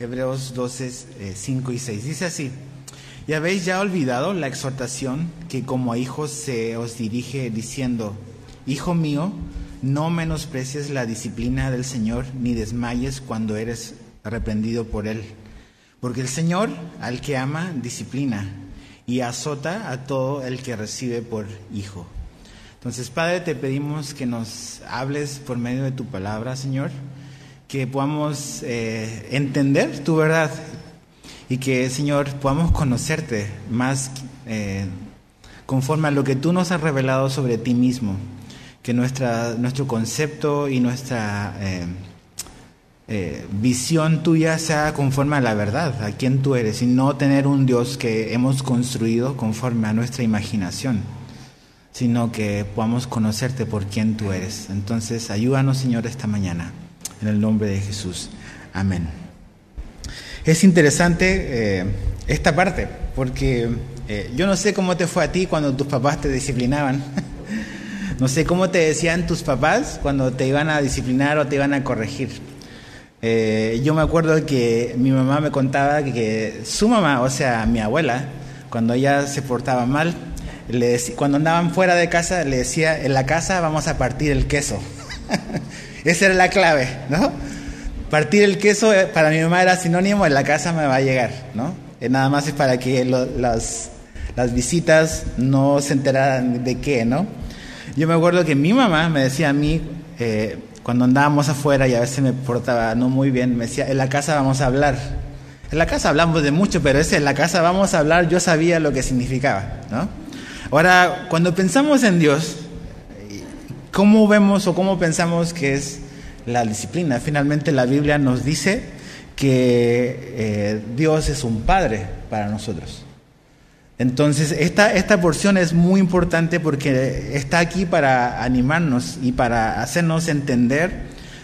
Hebreos 12, 5 y 6. Dice así, y habéis ya olvidado la exhortación que como hijos se os dirige diciendo, Hijo mío, no menosprecies la disciplina del Señor, ni desmayes cuando eres reprendido por Él. Porque el Señor, al que ama, disciplina y azota a todo el que recibe por hijo. Entonces, Padre, te pedimos que nos hables por medio de tu palabra, Señor, que podamos eh, entender tu verdad y que, Señor, podamos conocerte más eh, conforme a lo que tú nos has revelado sobre ti mismo, que nuestra, nuestro concepto y nuestra eh, visión tuya sea conforme a la verdad, a quien tú eres, y no tener un Dios que hemos construido conforme a nuestra imaginación, sino que podamos conocerte por quien tú eres. Entonces, ayúdanos, Señor, esta mañana, en el nombre de Jesús. Amén. Es interesante eh, esta parte, porque eh, yo no sé cómo te fue a ti cuando tus papás te disciplinaban. no sé cómo te decían tus papás cuando te iban a disciplinar o te iban a corregir. Eh, yo me acuerdo que mi mamá me contaba que, su mamá, o sea, mi abuela, cuando ella se portaba mal, le cuando andaban fuera de casa, le decía, en la casa vamos a partir el queso. Esa era la clave, ¿no? Partir el queso eh, para mi mamá era sinónimo, en la casa me va a llegar, ¿no? Eh, nada más es para que las, las visitas no se enteraran de qué, ¿no? Yo me acuerdo que mi mamá me decía a mí, eh, cuando andábamos afuera y a veces me portaba no muy bien, me decía, en la casa vamos a hablar. En la casa hablamos de mucho, pero ese en la casa vamos a hablar, yo sabía lo que significaba, ¿no? Ahora, cuando pensamos en Dios, ¿cómo vemos o cómo pensamos que es la disciplina? Finalmente la Biblia nos dice que eh, Dios es un padre para nosotros. Entonces, esta, esta porción es muy importante porque está aquí para animarnos y para hacernos entender,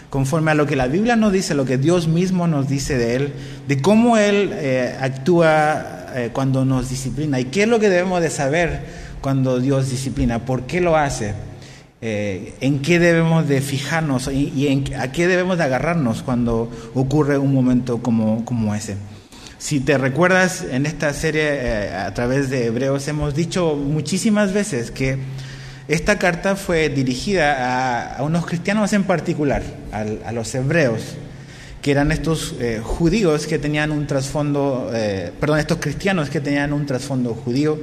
conforme a lo que la Biblia nos dice, lo que Dios mismo nos dice de Él, de cómo Él eh, actúa eh, cuando nos disciplina y qué es lo que debemos de saber cuando Dios disciplina, por qué lo hace, eh, en qué debemos de fijarnos y, en, a qué debemos de agarrarnos cuando ocurre un momento como, como ese. Si te recuerdas, en esta serie eh, a través de Hebreos hemos dicho muchísimas veces que esta carta fue dirigida a, unos cristianos en particular, a, los hebreos, que eran estos eh, judíos que tenían un trasfondo, eh, perdón, estos cristianos que tenían un trasfondo judío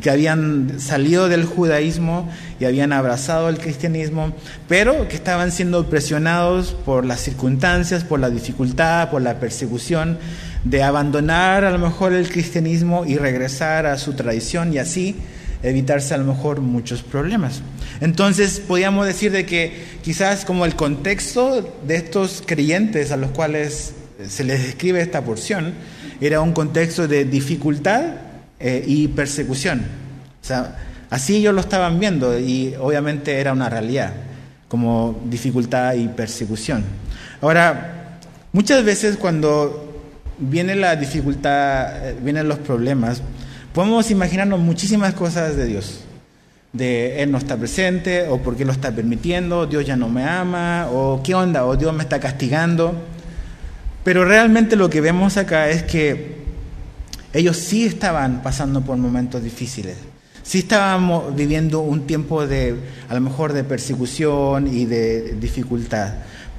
que habían salido del judaísmo y habían abrazado el cristianismo, pero que estaban siendo presionados por las circunstancias, por la dificultad, por la persecución de abandonar a lo mejor el cristianismo y regresar a su tradición y así evitarse a lo mejor muchos problemas. Entonces podríamos decir de que quizás como el contexto de estos creyentes a los cuales se les describe esta porción era un contexto de dificultad eh, y persecución. O sea, así ellos lo estaban viendo y obviamente era una realidad como dificultad y persecución. Ahora, muchas veces cuando viene la dificultad, eh, vienen los problemas, podemos imaginarnos muchísimas cosas de Dios. De Él no está presente, o por qué lo está permitiendo, Dios ya no me ama, o qué onda, o Dios me está castigando. Pero realmente lo que vemos acá es que ellos sí estaban pasando por momentos difíciles. Sí estaban viviendo un tiempo de, a lo mejor, de persecución y de dificultad.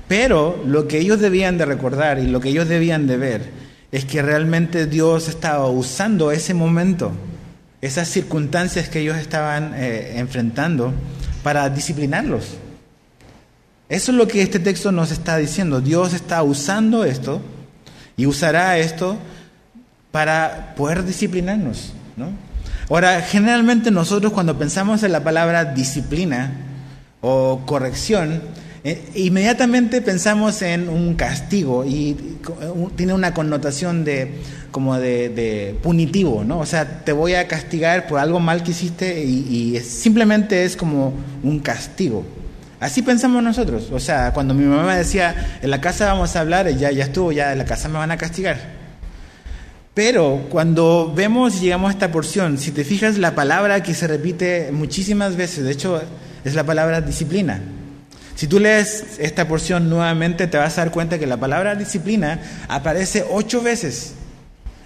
Pero lo que ellos debían de recordar y lo que ellos debían de ver es que realmente Dios estaba usando ese momento, esas circunstancias que ellos estaban eh, enfrentando para disciplinarlos. Eso es lo que este texto nos está diciendo. Dios está usando esto y usará esto para poder disciplinarnos. Ahora, generalmente nosotros cuando pensamos en la palabra disciplina o corrección, eh, inmediatamente pensamos en un castigo y tiene una connotación de como de, punitivo, ¿no? O sea, te voy a castigar por algo mal que hiciste y, simplemente es como un castigo. Así pensamos nosotros. O sea, cuando mi mamá decía, en la casa vamos a hablar, ya, ya estuvo, ya en la casa me van a castigar. Pero cuando vemos y llegamos a esta porción, si te fijas la palabra que se repite muchísimas veces, de hecho es la palabra disciplina. Si tú lees esta porción nuevamente, te vas a dar cuenta que la palabra disciplina aparece ocho veces.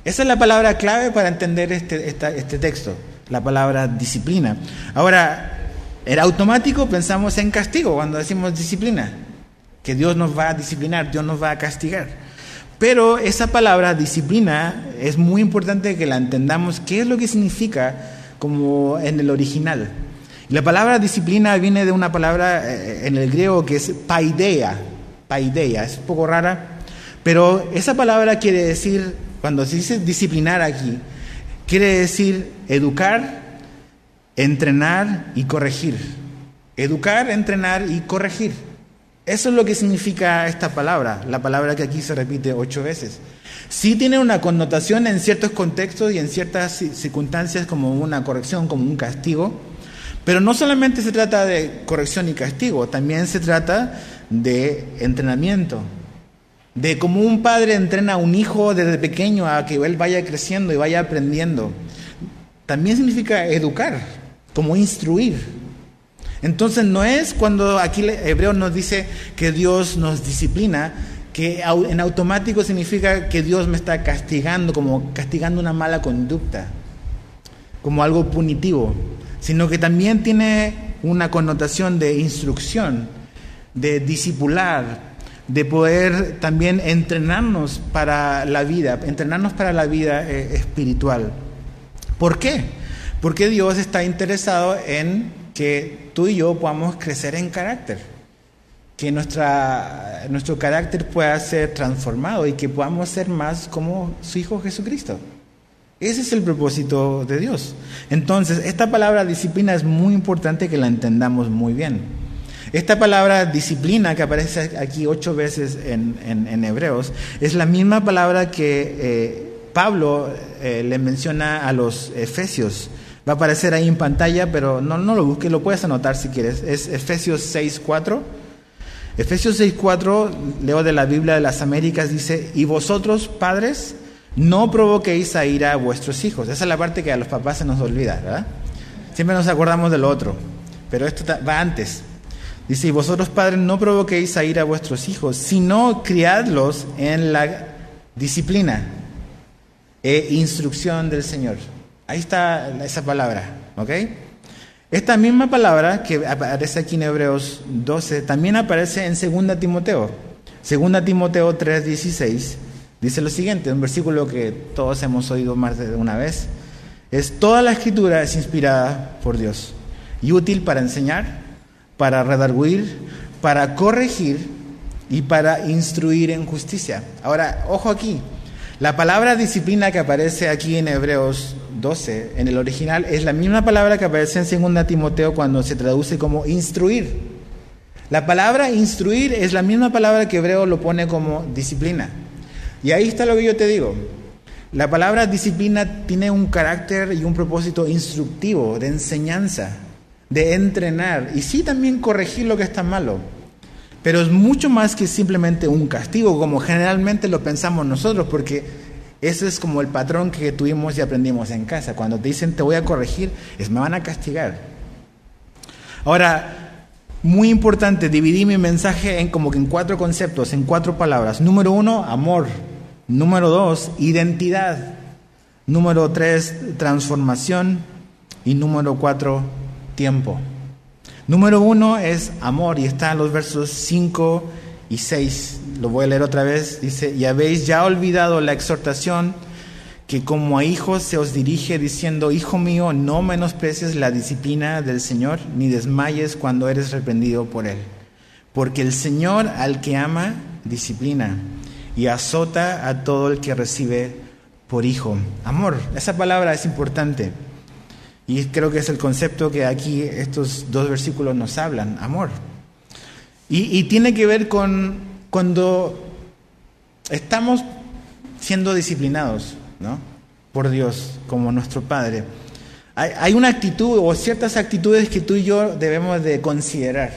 Esa es la palabra clave para entender este, este texto, la palabra disciplina. Ahora, en automático pensamos en castigo cuando decimos disciplina, que Dios nos va a disciplinar, Dios nos va a castigar. Pero esa palabra disciplina es muy importante que la entendamos qué es lo que significa como en el original. La palabra disciplina viene de una palabra eh, en el griego que es paideia. Paideia, es un poco rara, pero esa palabra quiere decir, cuando se dice disciplinar aquí, quiere decir educar, entrenar y corregir. Educar, entrenar y corregir. Eso es lo que significa esta palabra, la palabra que aquí se repite ocho veces. Sí tiene una connotación en ciertos contextos y en ciertas circunstancias como una corrección, como un castigo, pero no solamente se trata de corrección y castigo, también se trata de entrenamiento, de cómo un padre entrena a un hijo desde pequeño a que él vaya creciendo y vaya aprendiendo. También significa educar, como instruir. Entonces no es cuando aquí el hebreo nos dice que Dios nos disciplina, que en automático significa que Dios me está castigando, como castigando una mala conducta, como algo punitivo, sino que también tiene una connotación de instrucción, de discipular, de poder también entrenarnos para la vida, entrenarnos para la vida eh, espiritual. ¿Por qué? Porque Dios está interesado en que tú y yo podamos crecer en carácter, que nuestra, nuestro carácter pueda ser transformado y que podamos ser más como su Hijo Jesucristo. Ese es el propósito de Dios. Entonces, esta palabra disciplina es muy importante que la entendamos muy bien. Esta palabra disciplina que aparece aquí ocho veces en, Hebreos es la misma palabra que eh, Pablo eh, le menciona a los Efesios Va a aparecer ahí en pantalla, pero no, no lo busques, lo puedes anotar si quieres. Es Efesios 6.4. Efesios 6.4, leo de la Biblia de las Américas, dice, y vosotros, padres, no provoquéis a ira a vuestros hijos. Esa es la parte que a los papás se nos olvida, ¿verdad? Siempre nos acordamos del otro, pero esto va antes. Dice, y vosotros, padres, no provoquéis a ira a vuestros hijos, sino criadlos en la disciplina e instrucción del Señor. Ahí está esa palabra, ¿ok? Esta misma palabra que aparece aquí en Hebreos 12 también aparece en 2 Timoteo. 2 Timoteo 3:16 dice lo siguiente, un versículo que todos hemos oído más de una vez. Es toda la escritura es inspirada por Dios y útil para enseñar, para redarguir, para corregir y para instruir en justicia. Ahora, ojo aquí, la palabra disciplina que aparece aquí en Hebreos 12, en el original, es la misma palabra que aparece en 2 Timoteo cuando se traduce como instruir. La palabra instruir es la misma palabra que Hebreo lo pone como disciplina. Y ahí está lo que yo te digo. La palabra disciplina tiene un carácter y un propósito instructivo, de enseñanza, de entrenar y sí también corregir lo que está malo. Pero es mucho más que simplemente un castigo, como generalmente lo pensamos nosotros, porque ese es como el patrón que tuvimos y aprendimos en casa. Cuando te dicen te voy a corregir, es me van a castigar. Ahora, muy importante, dividí mi mensaje en como que en cuatro conceptos, en cuatro palabras. Número uno, amor. Número dos, identidad. Número tres, transformación. Y número cuatro, tiempo. Número uno es amor y está en los versos 5 y 6. Lo voy a leer otra vez. Dice, y habéis ya olvidado la exhortación que como a hijos se os dirige diciendo, Hijo mío, no menosprecies la disciplina del Señor, ni desmayes cuando eres reprendido por Él. Porque el Señor al que ama, disciplina y azota a todo el que recibe por hijo. Amor, esa palabra es importante. Y creo que es el concepto que aquí estos dos versículos nos hablan, amor. Y, tiene que ver con cuando estamos siendo disciplinados ¿no? por Dios como nuestro Padre. Hay, hay una actitud o ciertas actitudes que tú y yo debemos de considerar.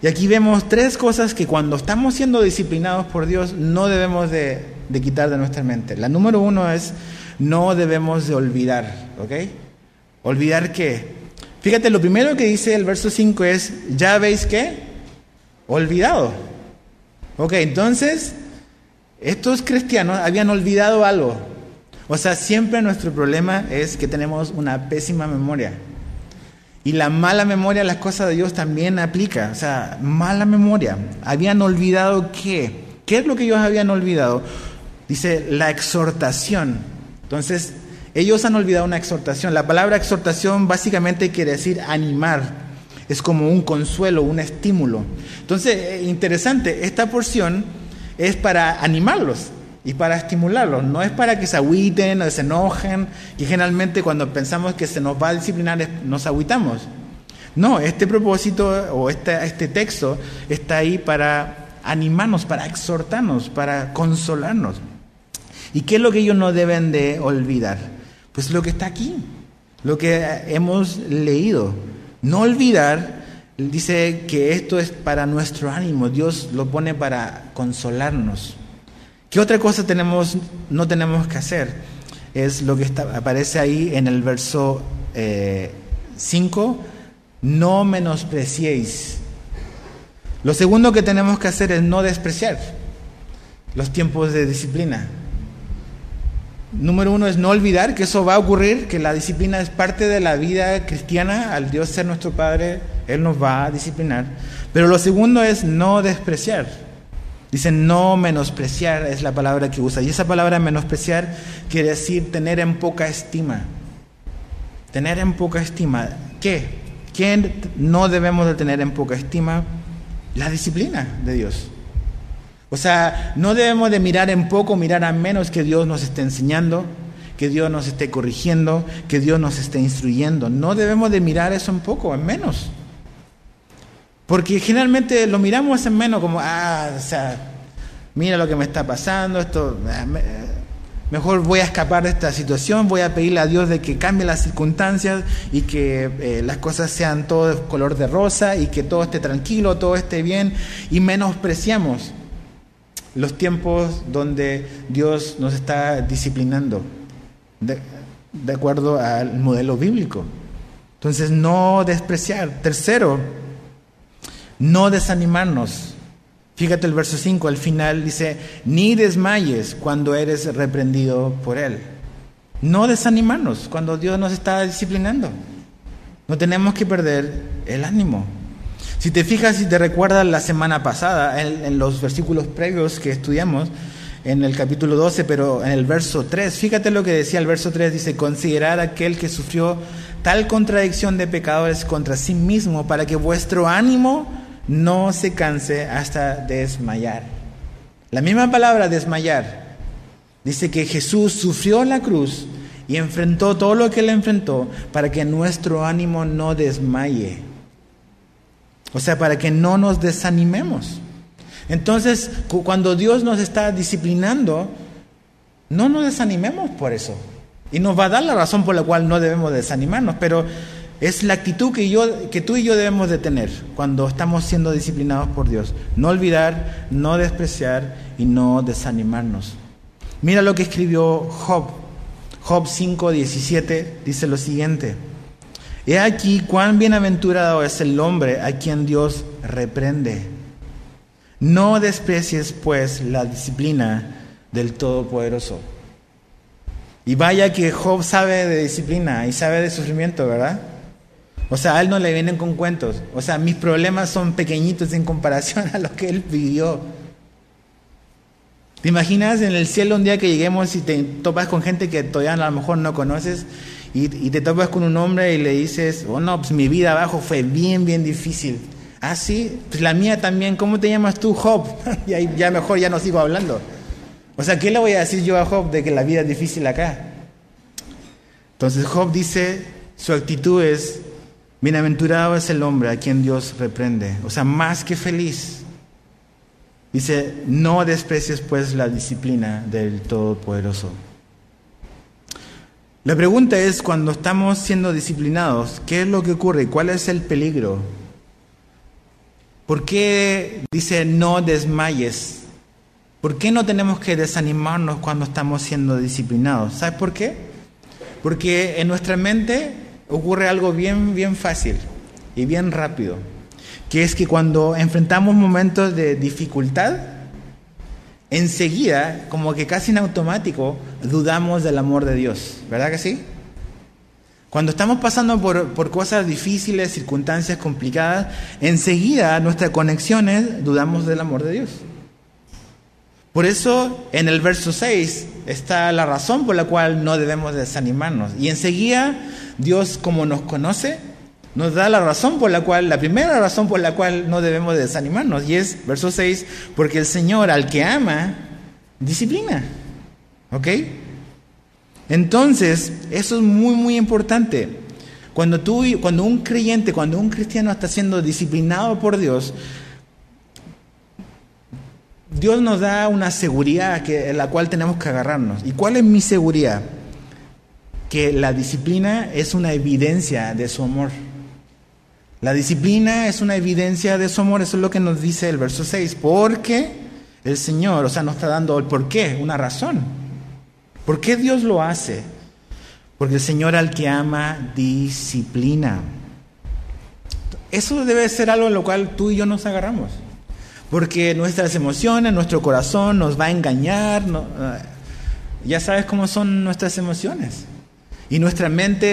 Y aquí vemos tres cosas que cuando estamos siendo disciplinados por Dios no debemos de, de quitar de nuestra mente. La número uno es no debemos de olvidar, ¿ok? Olvidar qué. Fíjate, lo primero que dice el verso 5 es, ya veis que olvidado. Ok, entonces, estos cristianos habían olvidado algo. O sea, siempre nuestro problema es que tenemos una pésima memoria. Y la mala memoria las cosas de Dios también aplica. O sea, mala memoria. Habían olvidado qué. ¿Qué es lo que ellos habían olvidado? Dice la exhortación. Entonces, ellos han olvidado una exhortación. La palabra exhortación básicamente quiere decir animar. Es como un consuelo, un estímulo. Entonces, eh, interesante, esta porción es para animarlos y para estimularlos. No es para que se agüiten o se enojen, y generalmente cuando pensamos que se nos va a disciplinar nos agüitamos. No, este propósito o este, este texto está ahí para animarnos, para exhortarnos, para consolarnos. ¿Y qué es lo que ellos no deben de olvidar? Pues lo que está aquí, lo que hemos leído. No olvidar, dice que esto es para nuestro ánimo, Dios lo pone para consolarnos. ¿Qué otra cosa tenemos, no tenemos que hacer? Es lo que aparece ahí en el verso 5, eh, no menospreciéis. Lo segundo que tenemos que hacer es no despreciar los tiempos de disciplina. Número uno es no olvidar que eso va a ocurrir, que la disciplina es parte de la vida cristiana, al Dios ser nuestro Padre, Él nos va a disciplinar. Pero lo segundo es no despreciar. Dice no menospreciar, es la palabra que usa. Y esa palabra menospreciar quiere decir tener en poca estima. Tener en poca estima. ¿Qué? ¿Qué no debemos de tener en poca estima? La disciplina de Dios. O sea, no debemos de mirar en poco, mirar a menos que Dios nos esté enseñando, que Dios nos esté corrigiendo, que Dios nos esté instruyendo. No debemos de mirar eso en poco, en menos. Porque generalmente lo miramos en menos como, ah, o sea, mira lo que me está pasando, esto, ah, mejor voy a escapar de esta situación, voy a pedirle a Dios de que cambie las circunstancias y que eh, las cosas sean todo color de rosa y que todo esté tranquilo, todo esté bien y menospreciamos los tiempos donde Dios nos está disciplinando, de, acuerdo al modelo bíblico. Entonces, no despreciar. Tercero, no desanimarnos. Fíjate el verso 5, al final dice, ni desmayes cuando eres reprendido por Él. No desanimarnos cuando Dios nos está disciplinando. No tenemos que perder el ánimo. Si te fijas y te recuerdas la semana pasada, en, los versículos previos que estudiamos, en el capítulo 12, pero en el verso 3, fíjate lo que decía el verso 3, dice, considerar aquel que sufrió tal contradicción de pecadores contra sí mismo para que vuestro ánimo no se canse hasta desmayar. La misma palabra desmayar dice que Jesús sufrió la cruz y enfrentó todo lo que él enfrentó para que nuestro ánimo no desmaye. O sea, para que no nos desanimemos. Entonces, cuando Dios nos está disciplinando, no nos desanimemos por eso. Y nos va a dar la razón por la cual no debemos desanimarnos, pero es la actitud que, yo, que tú y yo debemos de tener cuando estamos siendo disciplinados por Dios. No olvidar, no despreciar y no desanimarnos. Mira lo que escribió Job. Job 5:17 dice lo siguiente. He aquí cuán bienaventurado es el hombre a quien Dios reprende. No desprecies pues la disciplina del Todopoderoso. Y vaya que Job sabe de disciplina y sabe de sufrimiento, ¿verdad? O sea, a él no le vienen con cuentos. O sea, mis problemas son pequeñitos en comparación a lo que él vivió. ¿Te imaginas en el cielo un día que lleguemos y te topas con gente que todavía a lo mejor no conoces y, te topas con un hombre y le dices, oh no, pues mi vida abajo fue bien, bien difícil. Ah, sí, pues la mía también, ¿cómo te llamas tú, Job? y ahí ya mejor ya no sigo hablando. O sea, ¿qué le voy a decir yo a Job de que la vida es difícil acá? Entonces Job dice, su actitud es, bienaventurado es el hombre a quien Dios reprende. O sea, más que feliz. Dice, no desprecies pues la disciplina del Todopoderoso. La pregunta es, cuando estamos siendo disciplinados, ¿qué es lo que ocurre? ¿Cuál es el peligro? ¿Por qué dice no desmayes? ¿Por qué no tenemos que desanimarnos cuando estamos siendo disciplinados? ¿Sabes por qué? Porque en nuestra mente ocurre algo bien, bien fácil y bien rápido. que es que cuando enfrentamos momentos de dificultad, enseguida, como que casi en automático, dudamos del amor de Dios. ¿Verdad que sí? Cuando estamos pasando por, por, cosas difíciles, circunstancias complicadas, enseguida nuestras conexiones dudamos del amor de Dios. Por eso en el verso 6 está la razón por la cual no debemos desanimarnos. Y enseguida Dios, como nos conoce, nos da la razón por la cual, la primera razón por la cual no debemos desanimarnos. Y es, verso 6, porque el Señor al que ama, disciplina. ¿Ok? Entonces, eso es muy, muy importante. Cuando, tú, cuando un creyente, cuando un cristiano está siendo disciplinado por Dios, Dios nos da una seguridad que, en la cual tenemos que agarrarnos. ¿Y cuál es mi seguridad? Que la disciplina es una evidencia de su amor. La disciplina es una evidencia de su amor, eso es lo que nos dice el verso 6. Porque el Señor, o sea, nos está dando el por qué, una razón. ¿Por qué Dios lo hace? Porque el Señor al que ama disciplina. Eso debe ser algo en lo cual tú y yo nos agarramos. Porque nuestras emociones, nuestro corazón nos va a engañar. Eh, ya sabes cómo son nuestras emociones. Y nuestra mente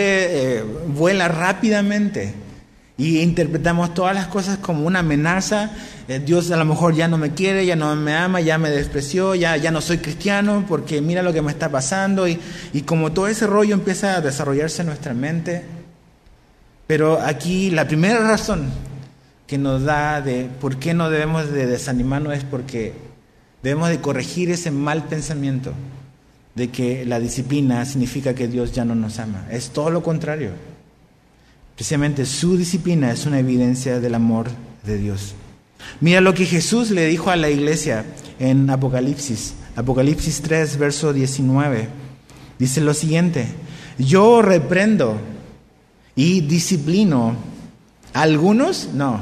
eh, vuela rápidamente. Y interpretamos todas las cosas como una amenaza. Eh, Dios a lo mejor ya no me quiere, ya no me ama, ya me despreció, ya, ya no soy cristiano porque mira lo que me está pasando. Y, y como todo ese rollo empieza a desarrollarse en nuestra mente. Pero aquí la primera razón que nos da de por qué no debemos de desanimarnos es porque debemos de corregir ese mal pensamiento de que la disciplina significa que Dios ya no nos ama. Es todo lo contrario. Precisamente su disciplina es una evidencia del amor de Dios. Mira lo que Jesús le dijo a la iglesia en Apocalipsis, Apocalipsis 3, verso 19. Dice lo siguiente, yo reprendo y disciplino a algunos, no,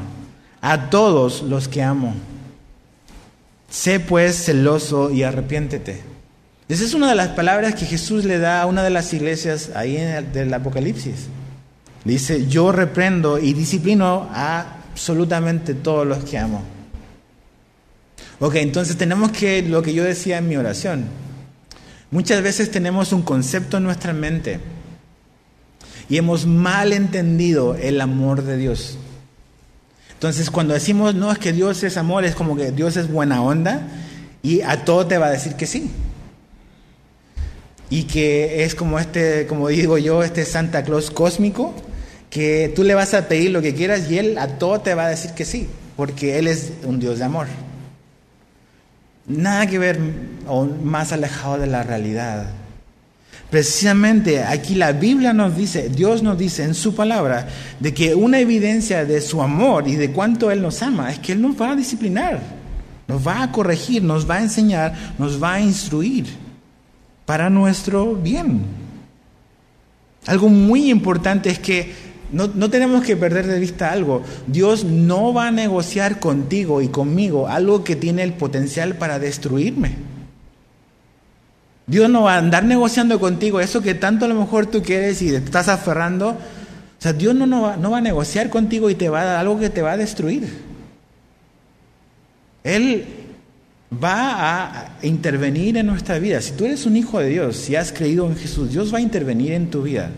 a todos los que amo. Sé pues celoso y arrepiéntete. Esa es una de las palabras que Jesús le da a una de las iglesias ahí en el del Apocalipsis. Dice, yo reprendo y disciplino a absolutamente todos los que amo. Ok, entonces tenemos que, lo que yo decía en mi oración, muchas veces tenemos un concepto en nuestra mente y hemos mal entendido el amor de Dios. Entonces, cuando decimos, no, es que Dios es amor, es como que Dios es buena onda y a todo te va a decir que sí. Y que es como este, como digo yo, este Santa Claus cósmico, que tú le vas a pedir lo que quieras y Él a todo te va a decir que sí, porque Él es un Dios de amor. Nada que ver o más alejado de la realidad. Precisamente aquí la Biblia nos dice, Dios nos dice en su palabra, de que una evidencia de su amor y de cuánto Él nos ama es que Él nos va a disciplinar, nos va a corregir, nos va a enseñar, nos va a instruir para nuestro bien. Algo muy importante es que no, no, tenemos que perder de vista algo. Dios no va a negociar contigo y conmigo algo que tiene el potencial para destruirme. Dios no va a andar negociando contigo eso que tanto a lo mejor tú quieres y te estás aferrando. O sea, Dios no, no, va, no va a negociar contigo y te va a dar algo que te va a destruir. Él va a intervenir en nuestra vida. Si tú eres un hijo de Dios, si has creído en Jesús, Dios va a intervenir en tu vida.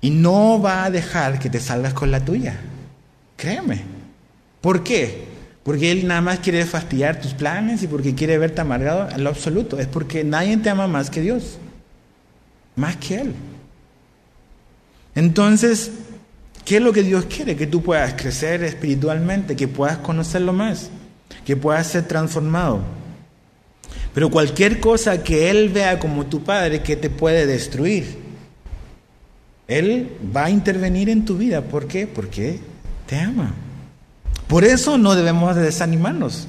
Y no va a dejar que te salgas con la tuya. Créeme. ¿Por qué? Porque Él nada más quiere fastidiar tus planes y porque quiere verte amargado en lo absoluto. Es porque nadie te ama más que Dios. Más que Él. Entonces, ¿qué es lo que Dios quiere? Que tú puedas crecer espiritualmente, que puedas conocerlo más, que puedas ser transformado. Pero cualquier cosa que Él vea como tu Padre que te puede destruir, Él va a intervenir en tu vida. ¿Por qué? Porque te ama. Por eso no debemos de desanimarnos,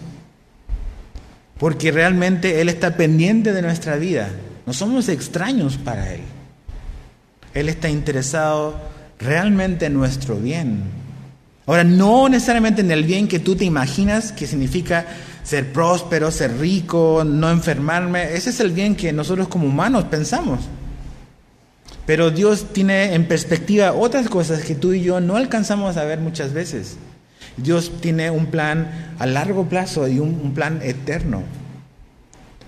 porque realmente Él está pendiente de nuestra vida. No somos extraños para Él. Él está interesado realmente en nuestro bien. Ahora, no necesariamente en el bien que tú te imaginas, que significa ser próspero, ser rico, no enfermarme. Ese es el bien que nosotros como humanos pensamos. Pero Dios tiene en perspectiva otras cosas que tú y yo no alcanzamos a ver muchas veces. Dios tiene un plan a largo plazo y un, plan eterno.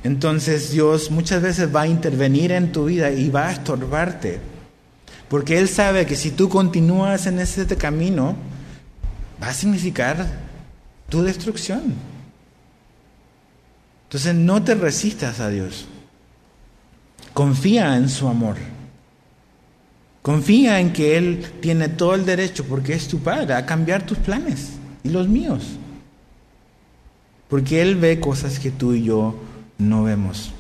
Entonces Dios muchas veces va a intervenir en tu vida y va a estorbarte. Porque Él sabe que si tú continúas en ese camino, va a significar tu destrucción. Entonces no te resistas a Dios. Confía en su amor. Confía en que Él tiene todo el derecho, porque es tu Padre, a cambiar tus planes y los míos. Porque Él ve cosas que tú y yo no vemos.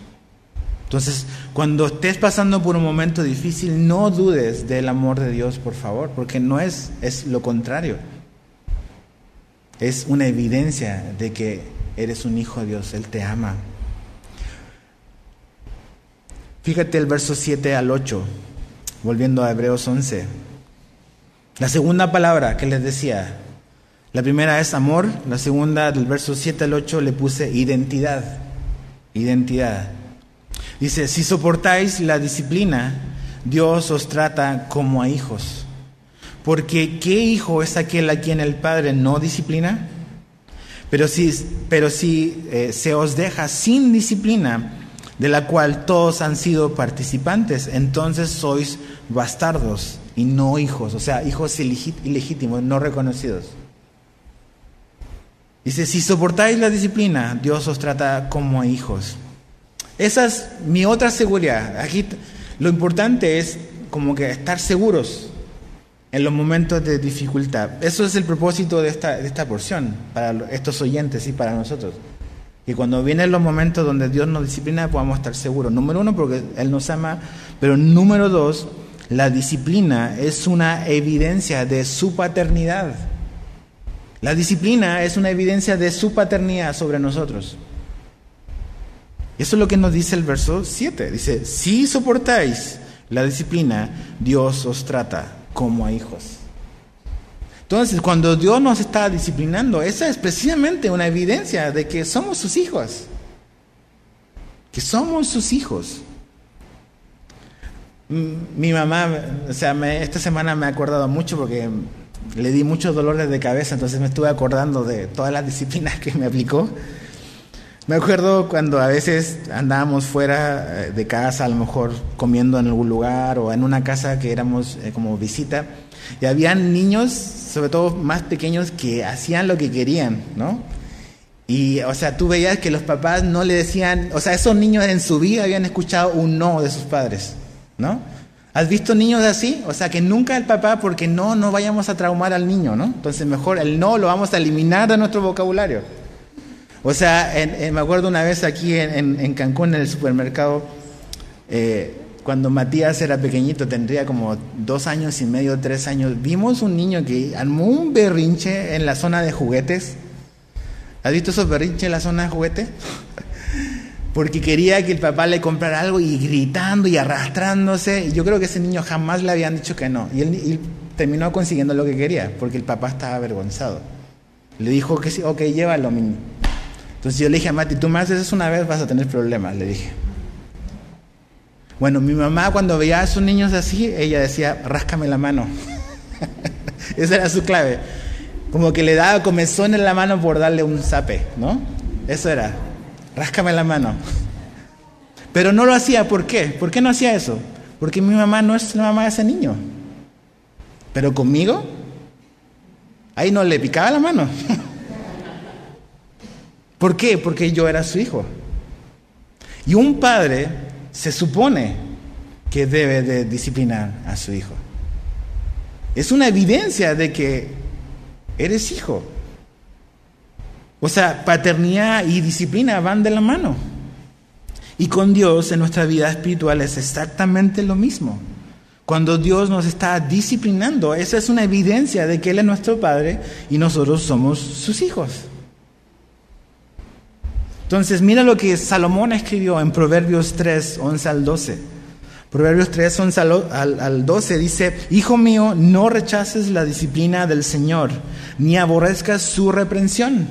Entonces, cuando estés pasando por un momento difícil, no dudes del amor de Dios, por favor, porque no es, es lo contrario. Es una evidencia de que eres un hijo de Dios, Él te ama. Fíjate el verso 7 al 8, volviendo a Hebreos 11. La segunda palabra que les decía, la primera es amor, la segunda del verso 7 al 8 le puse identidad identidad. Dice, si soportáis la disciplina, Dios os trata como a hijos. Porque ¿qué hijo es aquel a quien el Padre no disciplina? Pero si, pero si eh, se os deja sin disciplina, de la cual todos han sido participantes, entonces sois bastardos y no hijos, o sea, hijos ilegítimos, no reconocidos. Dice, si soportáis la disciplina, Dios os trata como hijos. Esa es mi otra seguridad. Aquí lo importante es como que estar seguros en los momentos de dificultad. Eso es el propósito de esta, de esta porción, para estos oyentes y para nosotros. Que cuando vienen los momentos donde Dios nos disciplina podamos estar seguros. Número uno, porque Él nos ama, pero número dos, la disciplina es una evidencia de su paternidad. La disciplina es una evidencia de su paternidad sobre nosotros. Eso es lo que nos dice el verso 7. Dice, si soportáis la disciplina, Dios os trata como a hijos. Entonces, cuando Dios nos está disciplinando, esa es precisamente una evidencia de que somos sus hijos. Que somos sus hijos. Mi mamá, o sea, esta semana me ha acordado mucho porque le di muchos dolores de cabeza, entonces me estuve acordando de todas las disciplinas que me aplicó. Me acuerdo cuando a veces andábamos fuera eh, de casa, a lo mejor comiendo en algún lugar o en una casa que éramos eh, como visita, y habían niños, sobre todo más pequeños, que hacían lo que querían, ¿no? Y, o sea, tú veías que los papás no le decían, o sea, esos niños en su vida habían escuchado un no de sus padres, ¿no? ¿Has visto niños así? O sea, que nunca el papá, porque no, no vayamos a traumar al niño, ¿no? Entonces mejor el no lo vamos a eliminar de nuestro vocabulario. O sea, me acuerdo una vez aquí en, Cancún, en el supermercado, eh, cuando Matías era pequeñito, tendría como dos años y medio, tres años, vimos un niño que armó un berrinche en la zona de juguetes. ¿Has visto esos berrinches en la zona de juguetes? porque quería que el papá le comprara algo y gritando y arrastrándose. Y yo creo que ese niño jamás le habían dicho que no. Y él, terminó consiguiendo lo que quería, porque el papá estaba avergonzado. Le dijo que sí, ok, llévalo. Entonces yo le dije a Mati, tú me haces una vez, vas a tener problemas, le dije. Bueno, mi mamá cuando veía a esos niños así, ella decía, ráscame la mano. Esa era su clave. Como que le daba comezón en la mano por darle un zape, ¿no? Eso era ráscame la mano. Pero no lo hacía, ¿por qué? ¿Por qué no hacía eso? Porque mi mamá no es la mamá de ese niño. Pero conmigo, ahí no le picaba la mano. ¿Por qué? Porque yo era su hijo. Y un padre se supone que debe de disciplinar a su hijo. Es una evidencia de que eres hijo. O sea, paternidad y disciplina van de la mano. Y con Dios en nuestra vida espiritual es exactamente lo mismo. Cuando Dios nos está disciplinando, esa es una evidencia de que Él es nuestro Padre y nosotros somos sus hijos. Entonces, mira lo que Salomón escribió en Proverbios 3, 11 al 12. Proverbios 3, 11 al 12 dice, Hijo mío, no rechaces la disciplina del Señor, ni aborrezcas su reprensión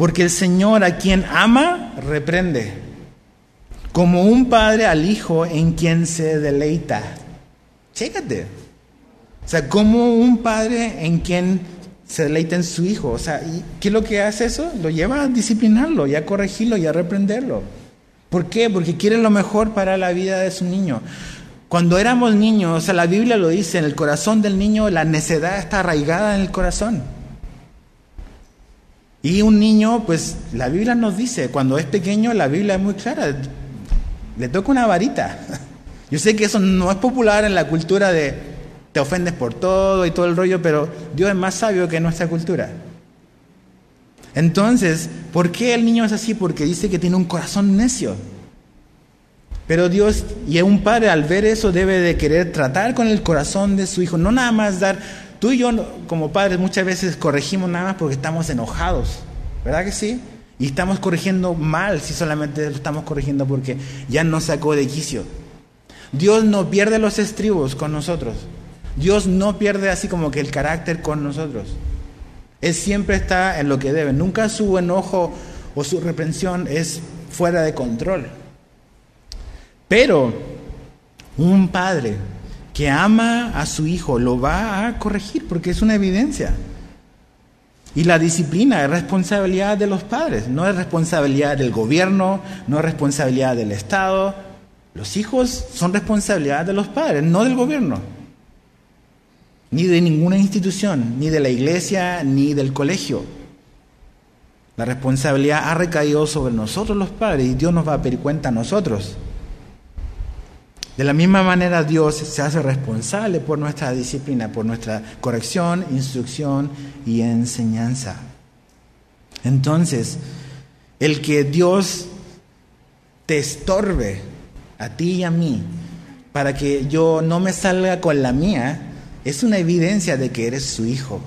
porque el Señor a quien ama, reprende, como un padre al hijo en quien se deleita. Chécate. O sea, como un padre en quien se deleita en su hijo. O sea, ¿y ¿qué es lo que hace eso? Lo lleva a disciplinarlo y a corregirlo y a reprenderlo. ¿Por qué? Porque quiere lo mejor para la vida de su niño. Cuando éramos niños, o sea, la Biblia lo dice, en el corazón del niño la necedad está arraigada en el corazón. Y un niño, pues la Biblia nos dice, cuando es pequeño, la Biblia es muy clara, le toca una varita. Yo sé que eso no es popular en la cultura de te ofendes por todo y todo el rollo, pero Dios es más sabio que nuestra cultura. Entonces, ¿por qué el niño es así? Porque dice que tiene un corazón necio. Pero Dios y un padre al ver eso debe de querer tratar con el corazón de su hijo, no nada más dar, tú y yo como padres muchas veces corregimos nada más porque estamos enojados, ¿verdad que sí? Y estamos corrigiendo mal si solamente lo estamos corrigiendo porque ya nos sacó de quicio. Dios no pierde los estribos con nosotros. Dios no pierde así como que el carácter con nosotros. Él siempre está en lo que debe. Nunca su enojo o su reprensión es fuera de control. Pero un padre que ama a su hijo lo va a corregir porque es una evidencia. Y la disciplina es responsabilidad de los padres, no es responsabilidad del gobierno, no es responsabilidad del Estado. Los hijos son responsabilidad de los padres, no del gobierno, ni de ninguna institución, ni de la iglesia, ni del colegio. La responsabilidad ha recaído sobre nosotros los padres y Dios nos va a pedir cuenta a nosotros. De la misma manera Dios se hace responsable por nuestra disciplina, por nuestra corrección, instrucción y enseñanza. Entonces, el que Dios te estorbe a ti y a mí para que yo no me salga con la mía, es una evidencia de que eres su hijo.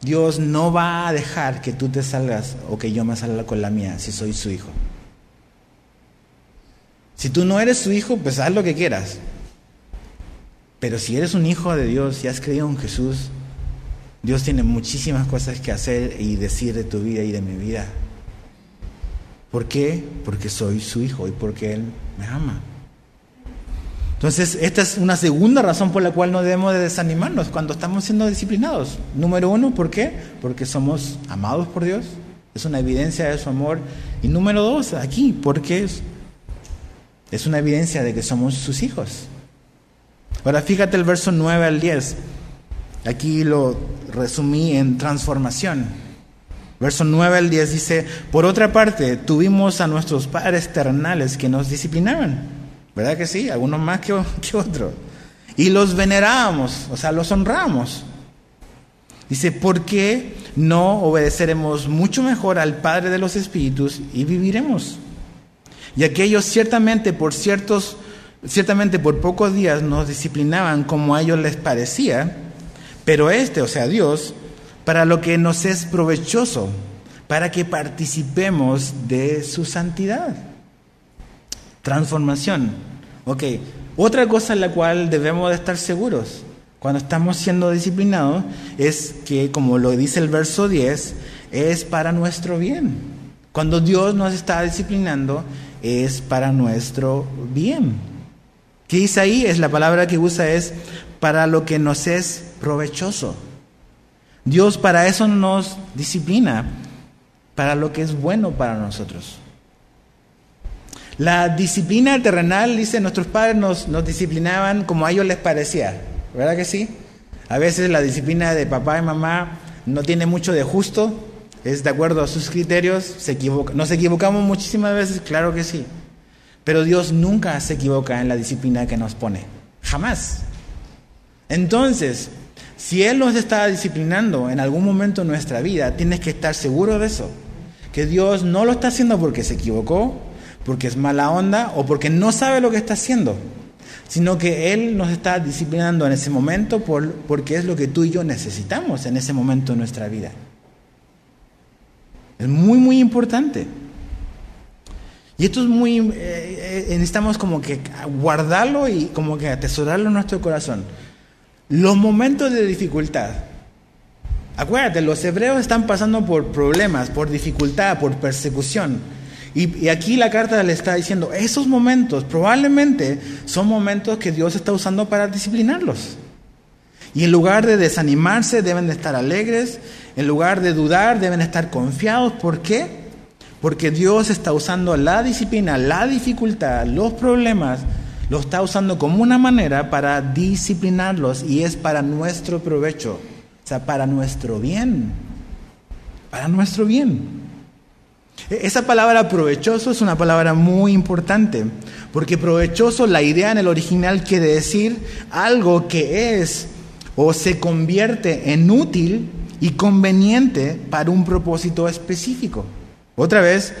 Dios no va a dejar que tú te salgas o que yo me salga con la mía si soy su hijo. Si tú no eres su hijo, pues haz lo que quieras. Pero si eres un hijo de Dios y has creído en Jesús, Dios tiene muchísimas cosas que hacer y decir de tu vida y de mi vida. ¿Por qué? Porque soy su hijo y porque Él me ama. Entonces, esta es una segunda razón por la cual no debemos de desanimarnos cuando estamos siendo disciplinados. Número uno, ¿por qué? Porque somos amados por Dios. Es una evidencia de su amor. Y número dos, aquí, porque es es una evidencia de que somos sus hijos. Ahora fíjate el verso 9 al 10. Aquí lo resumí en transformación. Verso 9 al 10 dice, por otra parte, tuvimos a nuestros padres terrenales que nos disciplinaban. ¿Verdad que sí? Algunos más que, que otros. Y los venerábamos, o sea, los honramos. Dice, ¿por qué no obedeceremos mucho mejor al Padre de los Espíritus y viviremos? Y aquellos ciertamente por ciertos, ciertamente por pocos días nos disciplinaban como a ellos les parecía, pero este, o sea, Dios, para lo que nos es provechoso, para que participemos de su santidad. Transformación. Ok, otra cosa en la cual debemos de estar seguros cuando estamos siendo disciplinados es que, como lo dice el verso 10, es para nuestro bien. Cuando Dios nos está disciplinando, es para nuestro bien. ¿Qué dice ahí? Es la palabra que usa es para lo que nos es provechoso. Dios para eso nos disciplina, para lo que es bueno para nosotros. La disciplina terrenal, dice, nuestros padres nos, disciplinaban como a ellos les parecía, ¿verdad que sí? A veces la disciplina de papá y mamá no tiene mucho de justo, es de acuerdo a sus criterios, se equivoca. ¿Nos equivocamos muchísimas veces? Claro que sí. Pero Dios nunca se equivoca en la disciplina que nos pone. Jamás. Entonces, si Él nos está disciplinando en algún momento en nuestra vida, tienes que estar seguro de eso. Que Dios no lo está haciendo porque se equivocó, porque es mala onda o porque no sabe lo que está haciendo, sino que Él nos está disciplinando en ese momento por, porque es lo que tú y yo necesitamos en ese momento de nuestra vida. Es muy, muy importante. Y esto es muy, eh, eh, necesitamos como que guardarlo y como que atesorarlo en nuestro corazón. Los momentos de dificultad. Acuérdate, los hebreos están pasando por problemas, por dificultad, por persecución. Y, aquí la carta le está diciendo, esos momentos probablemente son momentos que Dios está usando para disciplinarlos. Y en lugar de desanimarse, deben de estar alegres. En lugar de dudar, deben estar confiados. ¿Por qué? Porque Dios está usando la disciplina, la dificultad, los problemas, lo está usando como una manera para disciplinarlos y es para nuestro provecho, o sea, para nuestro bien, para nuestro bien. E, esa palabra provechoso es una palabra muy importante, porque provechoso, la idea en el original quiere decir algo que es o se convierte en útil y conveniente para un propósito específico. Otra vez,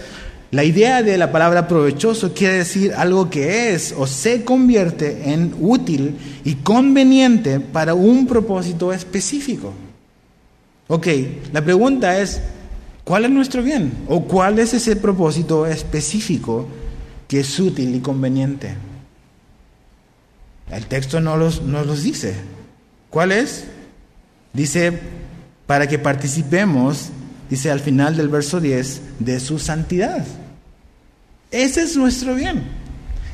la idea de la palabra provechoso quiere decir algo que es o se convierte en útil y conveniente para un propósito específico. Ok, la pregunta es, ¿cuál es nuestro bien? ¿O cuál es ese propósito específico que es útil y conveniente? El texto no los, no los dice. ¿Cuál es? Dice, para que participemos dice al final del verso 10, de su santidad. Ese es nuestro bien.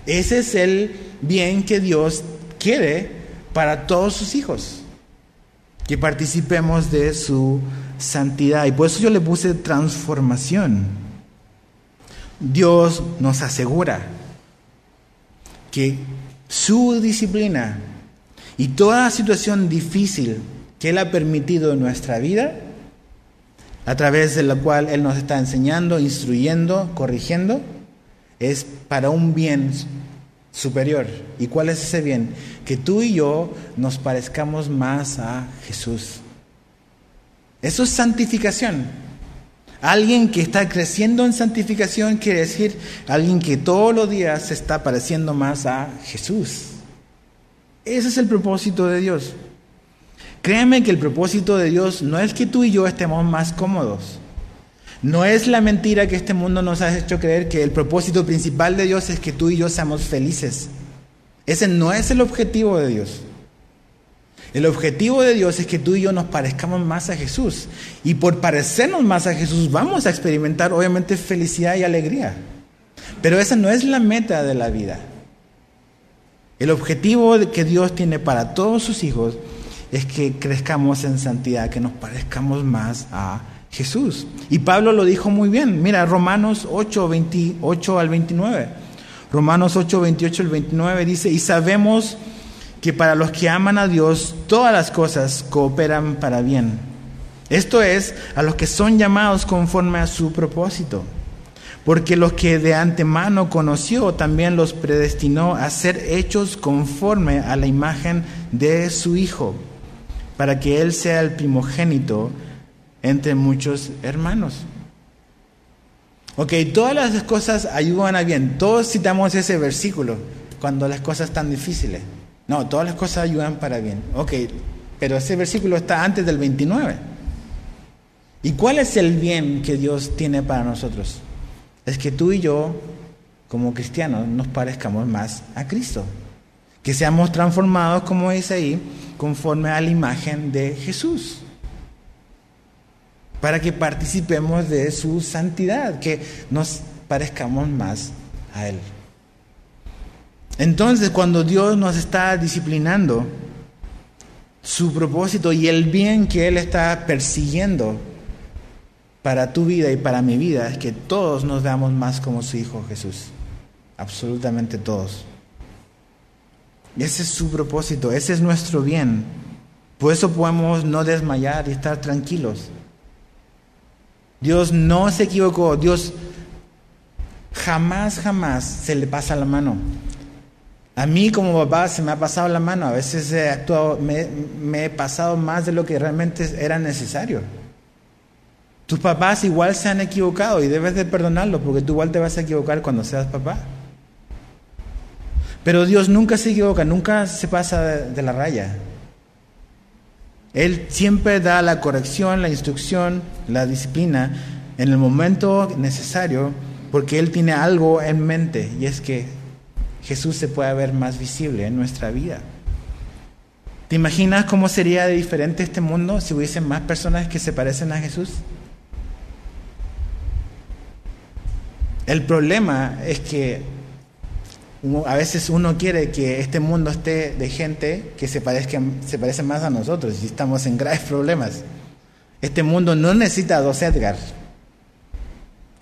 Ese es el bien que Dios quiere para todos sus hijos. Que participemos de su santidad. Y por eso yo le puse transformación. Dios nos asegura que su disciplina y toda situación difícil que Él ha permitido en nuestra vida a través de la cual Él nos está enseñando, instruyendo, corrigiendo, es para un bien superior. ¿Y cuál es ese bien? Que tú y yo nos parezcamos más a Jesús. Eso es santificación. Alguien que está creciendo en santificación quiere decir alguien que todos los días se está pareciendo más a Jesús. Ese es el propósito de Dios. Créeme que el propósito de Dios no es que tú y yo estemos más cómodos. No es la mentira que este mundo nos ha hecho creer que el propósito principal de Dios es que tú y yo seamos felices. Ese no es el objetivo de Dios. El objetivo de Dios es que tú y yo nos parezcamos más a Jesús. Y por parecernos más a Jesús vamos a experimentar obviamente felicidad y alegría. Pero esa no es la meta de la vida. El objetivo que Dios tiene para todos sus hijos es que crezcamos en santidad, que nos parezcamos más a Jesús. Y Pablo lo dijo muy bien. Mira, Romanos 8, 28 al 29. Romanos 8, 28 al 29 dice, y sabemos que para los que aman a Dios, todas las cosas cooperan para bien. Esto es, a los que son llamados conforme a su propósito. Porque los que de antemano conoció también los predestinó a ser hechos conforme a la imagen de su Hijo para que Él sea el primogénito entre muchos hermanos. Ok, todas las cosas ayudan a bien. Todos citamos ese versículo cuando las cosas están difíciles. No, todas las cosas ayudan para bien. Ok, pero ese versículo está antes del 29. ¿Y cuál es el bien que Dios tiene para nosotros? Es que tú y yo, como cristianos, nos parezcamos más a Cristo. Que seamos transformados, como dice ahí, conforme a la imagen de Jesús. Para que participemos de su santidad, que nos parezcamos más a Él. Entonces, cuando Dios nos está disciplinando, su propósito y el bien que Él está persiguiendo para tu vida y para mi vida es que todos nos veamos más como su Hijo Jesús. Absolutamente todos. Ese es su propósito, ese es nuestro bien. Por eso podemos no desmayar y estar tranquilos. Dios no se equivocó, Dios jamás, jamás se le pasa la mano. A mí como papá se me ha pasado la mano, a veces me he pasado más de lo que realmente era necesario. Tus papás igual se han equivocado y debes de perdonarlos porque tú igual te vas a equivocar cuando seas papá. Pero Dios nunca se equivoca, nunca se pasa de, la raya. Él siempre da la corrección, la instrucción, la disciplina en el momento necesario porque Él tiene algo en mente y es que Jesús se pueda ver más visible en nuestra vida. ¿Te imaginas cómo sería de diferente este mundo si hubiesen más personas que se parecen a Jesús? El problema es que a veces uno quiere que este mundo esté de gente que se, parezca, se parece más a nosotros y estamos en graves problemas. Este mundo no necesita dos Edgar.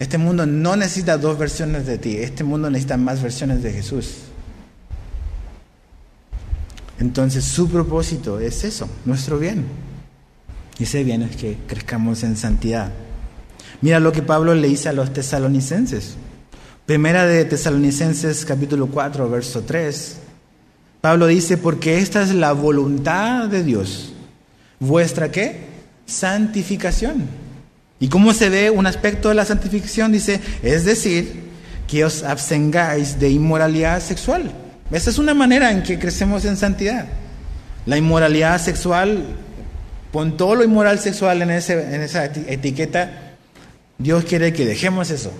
Este mundo no necesita dos versiones de ti. Este mundo necesita más versiones de Jesús. Entonces su propósito es eso, nuestro bien. Y ese bien es que crezcamos en santidad. Mira lo que Pablo le dice a los tesalonicenses. Primera de Tesalonicenses capítulo 4, verso 3. Pablo dice, porque esta es la voluntad de Dios. ¿Vuestra qué? Santificación. ¿Y cómo se ve un aspecto de la santificación? Dice, es decir, que os abstengáis de inmoralidad sexual. Esa es una manera en que crecemos en santidad. La inmoralidad sexual, pon todo lo inmoral sexual en, ese, en esa etiqueta, Dios quiere que dejemos eso.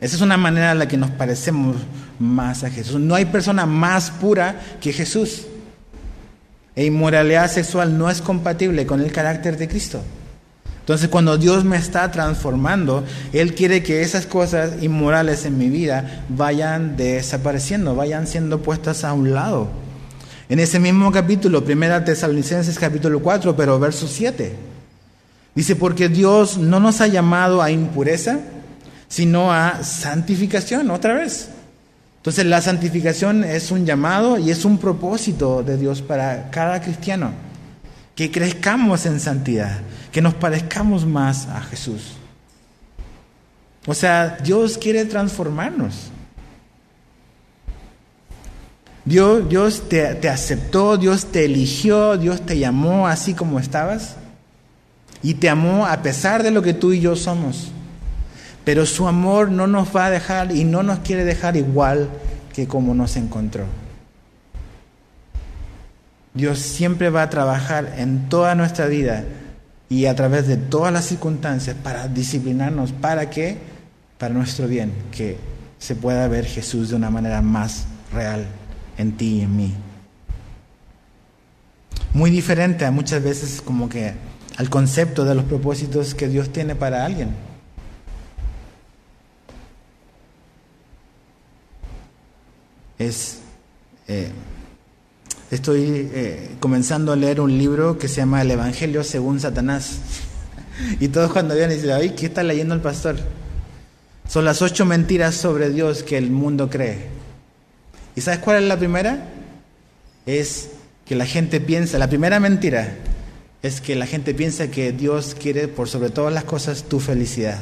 Esa es una manera en la que nos parecemos más a Jesús. No hay persona más pura que Jesús. E inmoralidad sexual no es compatible con el carácter de Cristo. Entonces cuando Dios me está transformando, Él quiere que esas cosas inmorales en mi vida vayan desapareciendo, vayan siendo puestas a un lado. En ese mismo capítulo, Primera Tesalonicenses capítulo 4, pero verso 7, dice, porque Dios no nos ha llamado a impureza, sino a santificación, otra vez. Entonces la santificación es un llamado y es un propósito de Dios para cada cristiano, que crezcamos en santidad, que nos parezcamos más a Jesús. O sea, Dios quiere transformarnos. Dios, Dios te, te, aceptó, Dios te eligió, Dios te llamó así como estabas y te amó a pesar de lo que tú y yo somos. Pero su amor no nos va a dejar y no nos quiere dejar igual que como nos encontró. Dios siempre va a trabajar en toda nuestra vida y a través de todas las circunstancias para disciplinarnos. ¿Para qué? Para nuestro bien, que se pueda ver Jesús de una manera más real en ti y en mí. Muy diferente a muchas veces como que al concepto de los propósitos que Dios tiene para alguien. es... Eh, estoy eh, comenzando a leer un libro que se llama El Evangelio según Satanás. Y todos cuando vean dicen, ay, ¿qué está leyendo el pastor? Son las ocho mentiras sobre Dios que el mundo cree. ¿Y sabes cuál es la primera? Es que la gente piensa, la primera mentira es que la gente piensa que Dios quiere por sobre todas las cosas tu felicidad.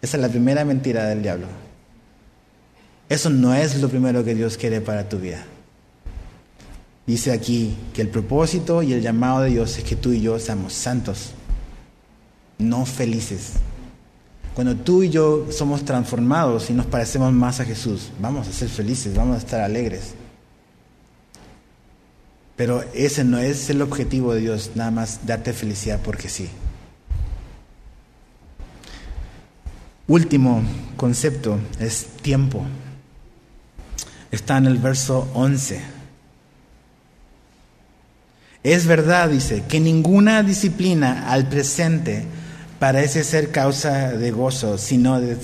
Esa es la primera mentira del diablo. Eso no es lo primero que Dios quiere para tu vida. Dice aquí que el propósito y el llamado de Dios es que tú y yo seamos santos, no felices. Cuando tú y yo somos transformados y nos parecemos más a Jesús, vamos a ser felices, vamos a estar alegres. Pero ese no es el objetivo de Dios, nada más darte felicidad porque sí. Último concepto es tiempo está en el verso 11. Es verdad, dice, que ninguna disciplina al presente parece ser causa de gozo, sino de,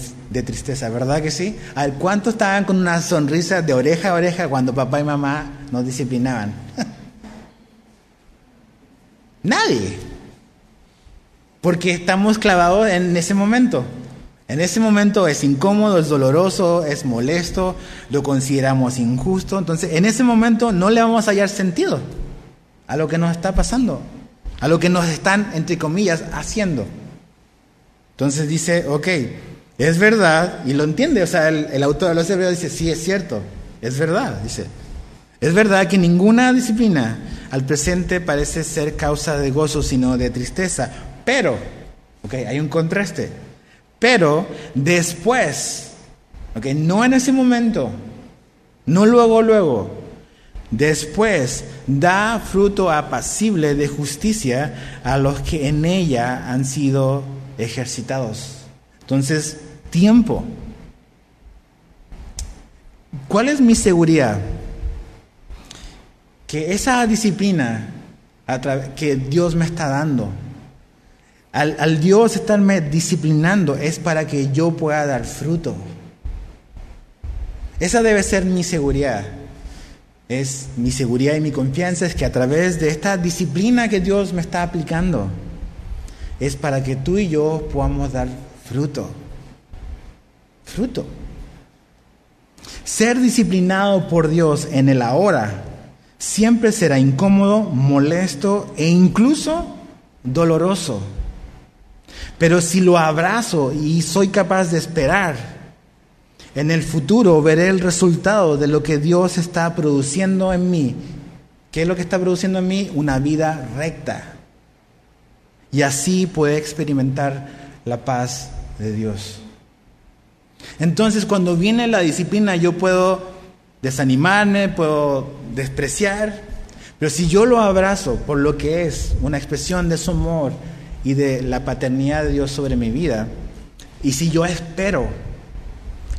tristeza, ¿verdad que sí? A ¿cuántos estaban con una sonrisa de oreja a oreja cuando papá y mamá nos disciplinaban? Nadie. Porque estamos clavados en ese momento. En ese momento es incómodo, es doloroso, es molesto, lo consideramos injusto. Entonces, en ese momento no le vamos a hallar sentido a lo que nos está pasando, a lo que nos están, entre comillas, haciendo. Entonces dice, ok, es verdad, y lo entiende, o sea, el, autor de los hebreos dice, sí, es cierto, es verdad, dice. Es verdad que ninguna disciplina al presente parece ser causa de gozo, sino de tristeza, pero, ok, hay un contraste. Pero después, okay, no en ese momento, no luego, luego, después da fruto apacible de justicia a los que en ella han sido ejercitados. Entonces, tiempo. ¿Cuál es mi seguridad? Que esa disciplina que Dios me está dando, al, Dios estarme disciplinando es para que yo pueda dar fruto. Esa debe ser mi seguridad. Es mi seguridad y mi confianza es que a través de esta disciplina que Dios me está aplicando, es para que tú y yo podamos dar fruto. Fruto. Ser disciplinado por Dios en el ahora siempre será incómodo, molesto e incluso doloroso. Pero si lo abrazo y soy capaz de esperar, en el futuro veré el resultado de lo que Dios está produciendo en mí. ¿Qué es lo que está produciendo en mí? Una vida recta. Y así puede experimentar la paz de Dios. Entonces cuando viene la disciplina yo puedo desanimarme, puedo despreciar, pero si yo lo abrazo por lo que es una expresión de su amor y de la paternidad de Dios sobre mi vida, y si yo espero,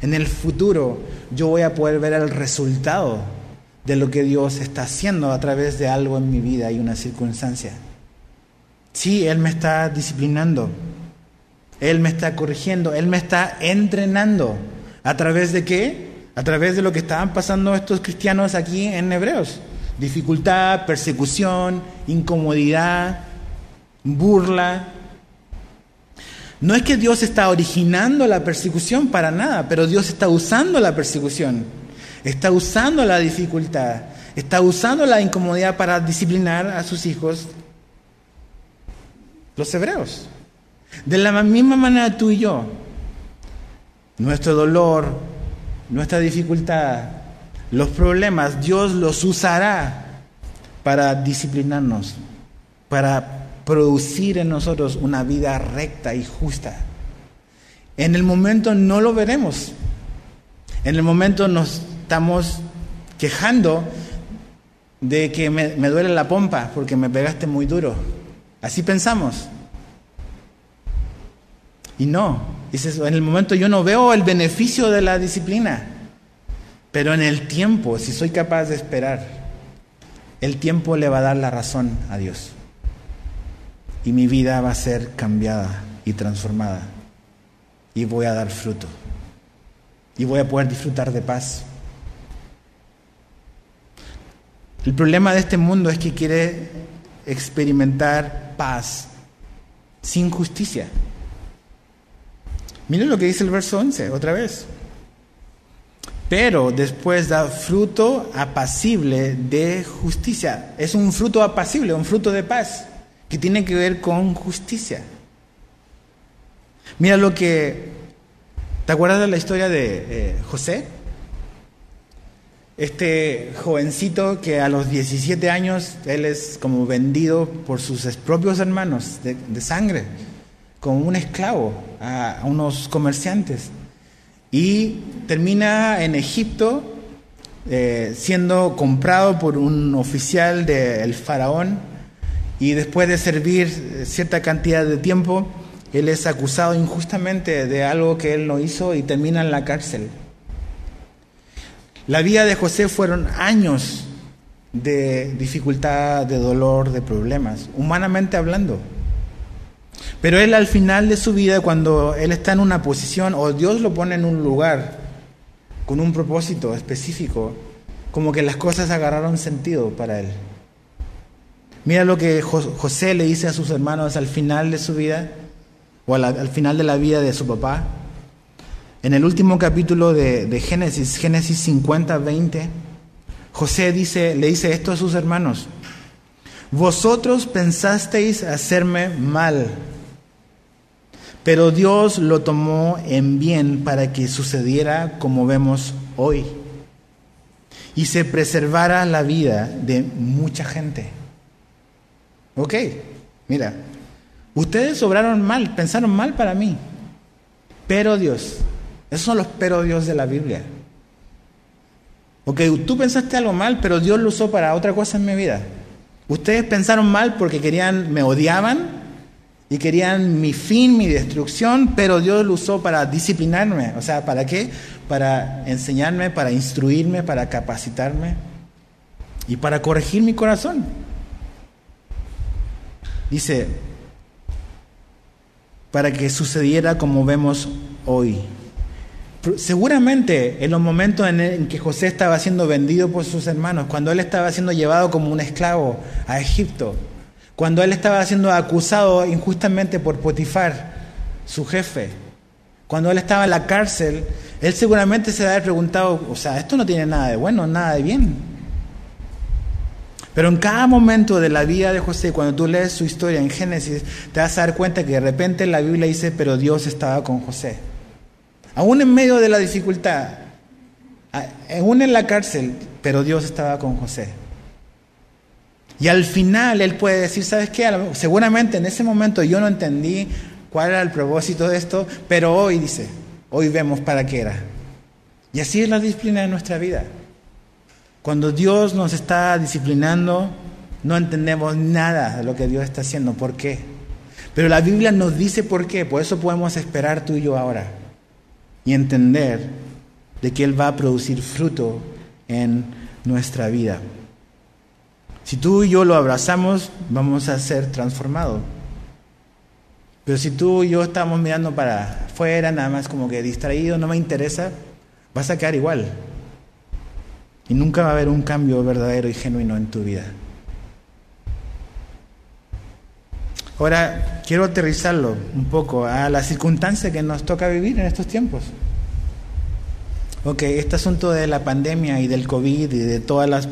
en el futuro yo voy a poder ver el resultado de lo que Dios está haciendo a través de algo en mi vida y una circunstancia. Sí, Él me está disciplinando, Él me está corrigiendo, Él me está entrenando. ¿A través de qué? A través de lo que estaban pasando estos cristianos aquí en Hebreos. Dificultad, persecución, incomodidad, burla. No es que Dios está originando la persecución para nada, pero Dios está usando la persecución, está usando la dificultad, está usando la incomodidad para disciplinar a sus hijos los hebreos. De la misma manera tú y yo, nuestro dolor, nuestra dificultad, los problemas, Dios los usará para disciplinarnos, para producir en nosotros una vida recta y justa. En el momento no lo veremos. En el momento nos estamos quejando de que me, duele la pompa porque me pegaste muy duro. Así pensamos. Y no, dices, en el momento yo no veo el beneficio de la disciplina, pero en el tiempo, si soy capaz de esperar, el tiempo le va a dar la razón a Dios. Y mi vida va a ser cambiada y transformada. Y voy a dar fruto. Y voy a poder disfrutar de paz. El problema de este mundo es que quiere experimentar paz sin justicia. Miren lo que dice el verso 11, otra vez. Pero después da fruto apacible de justicia. Es un fruto apacible, un fruto de paz, que tiene que ver con justicia. Mira lo que... ¿Te acuerdas de la historia de eh, José? Este jovencito que a los 17 años él es como vendido por sus propios hermanos de sangre como un esclavo a, unos comerciantes y termina en Egipto eh, siendo comprado por un oficial del faraón y después de servir cierta cantidad de tiempo, él es acusado injustamente de algo que él no hizo y termina en la cárcel. La vida de José fueron años de dificultad, de dolor, de problemas, humanamente hablando. Pero él al final de su vida, cuando él está en una posición o Dios lo pone en un lugar con un propósito específico, como que las cosas agarraron sentido para él. Mira lo que José le dice a sus hermanos al final de su vida, o al final de la vida de su papá. En el último capítulo de, de Génesis, Génesis 50, 20, José dice, le dice esto a sus hermanos. Vosotros pensasteis hacerme mal pero Dios lo tomó en bien para que sucediera como vemos hoy y se preservara la vida de mucha gente. Ok, mira, ustedes obraron mal, pensaron mal para mí, pero Dios, esos son los pero Dios de la Biblia. Ok, tú pensaste algo mal, pero Dios lo usó para otra cosa en mi vida. Ustedes pensaron mal porque querían, me odiaban, y querían mi fin, mi destrucción, pero Dios lo usó para disciplinarme. O sea, ¿para qué? Para enseñarme, para instruirme, para capacitarme y para corregir mi corazón. Dice, para que sucediera como vemos hoy. Seguramente en los momentos en, que José estaba siendo vendido por sus hermanos, cuando él estaba siendo llevado como un esclavo a Egipto, cuando él estaba siendo acusado injustamente por Potifar, su jefe, cuando él estaba en la cárcel, él seguramente se había preguntado, o sea, esto no tiene nada de bueno, nada de bien. Pero en cada momento de la vida de José, cuando tú lees su historia en Génesis, te vas a dar cuenta que de repente la Biblia dice, pero Dios estaba con José. Aún en medio de la dificultad, aún en la cárcel, pero Dios estaba con José. Y al final él puede decir, ¿sabes qué? Seguramente en ese momento yo no entendí cuál era el propósito de esto, pero hoy dice, hoy vemos para qué era. Y así es la disciplina de nuestra vida. Cuando Dios nos está disciplinando, no entendemos nada de lo que Dios está haciendo. ¿Por qué? Pero la Biblia nos dice por qué. Por eso podemos esperar tú y yo ahora y entender de que Él va a producir fruto en nuestra vida. Si tú y yo lo abrazamos, vamos a ser transformados. Pero si tú y yo estamos mirando para afuera, nada más como que distraído, no me interesa, vas a quedar igual. Y nunca va a haber un cambio verdadero y genuino en tu vida. Ahora, quiero aterrizarlo un poco a la circunstancia que nos toca vivir en estos tiempos. Ok, este asunto de la pandemia y del COVID y de todas las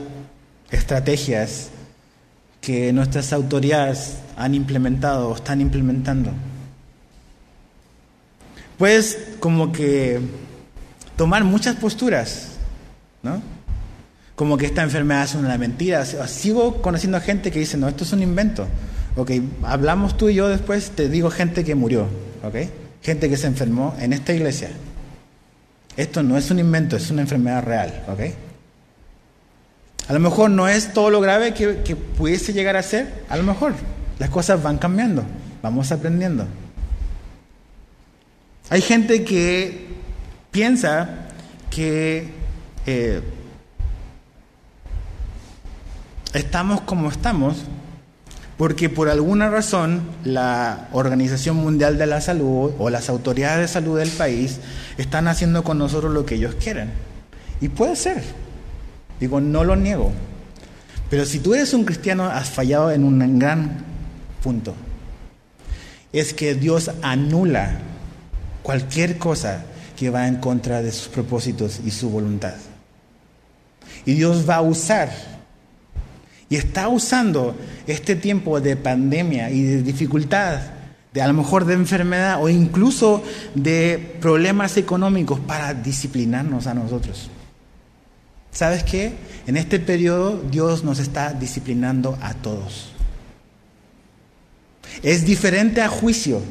estrategias que nuestras autoridades han implementado o están implementando. Puedes como que tomar muchas posturas, ¿no? Como que esta enfermedad es una mentira. Sigo conociendo gente que dice, no, esto es un invento. Ok, hablamos tú y yo después, te digo gente que murió, ok, gente que se enfermó en esta iglesia. Esto no es un invento, es una enfermedad real, ok. A lo mejor no es todo lo grave que, que pudiese llegar a ser, a lo mejor las cosas van cambiando, vamos aprendiendo. Hay gente que piensa que eh, estamos como estamos porque por alguna razón la Organización Mundial de la Salud o las autoridades de salud del país están haciendo con nosotros lo que ellos quieren. Y puede ser. Digo, no lo niego. Pero si tú eres un cristiano, has fallado en un gran punto. Es que Dios anula cualquier cosa que va en contra de sus propósitos y su voluntad. Y Dios va a usar y está usando este tiempo de pandemia y de dificultad, de a lo mejor de enfermedad o incluso de problemas económicos para disciplinarnos a nosotros. ¿Sabes qué? En este periodo Dios nos está disciplinando a todos. Es diferente a juicio.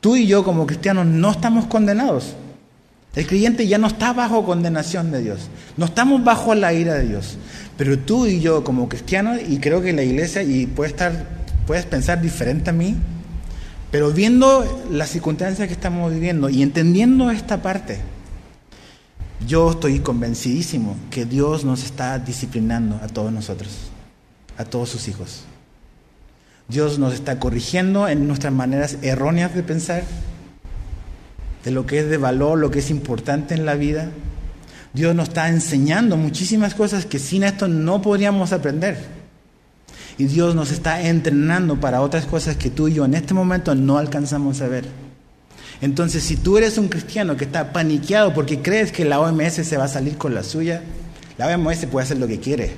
Tú y yo como cristianos no estamos condenados. El creyente ya no está bajo condenación de Dios. No estamos bajo la ira de Dios. Pero tú y yo como cristianos, y creo que la iglesia, y puedes, estar, puedes pensar diferente a mí, pero viendo las circunstancias que estamos viviendo y entendiendo esta parte, yo estoy convencidísimo que Dios nos está disciplinando a todos nosotros, a todos sus hijos. Dios nos está corrigiendo en nuestras maneras erróneas de pensar, de lo que es de valor, lo que es importante en la vida. Dios nos está enseñando muchísimas cosas que sin esto no podríamos aprender. Y Dios nos está entrenando para otras cosas que tú y yo en este momento no alcanzamos a ver. Entonces, si tú eres un cristiano que está paniqueado porque crees que la OMS se va a salir con la suya, la OMS puede hacer lo que quiere.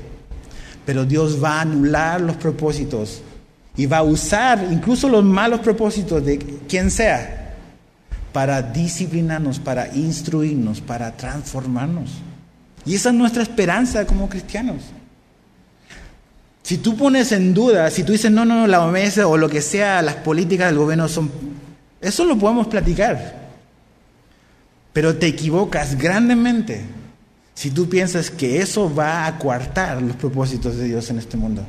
Pero Dios va a anular los propósitos y va a usar incluso los malos propósitos de quien sea para disciplinarnos, para instruirnos, para transformarnos. Y esa es nuestra esperanza como cristianos. Si tú pones en duda, si tú dices, no, no, la OMS o lo que sea, las políticas del gobierno son... Eso lo podemos platicar. Pero te equivocas grandemente si tú piensas que eso va a coartar los propósitos de Dios en este mundo.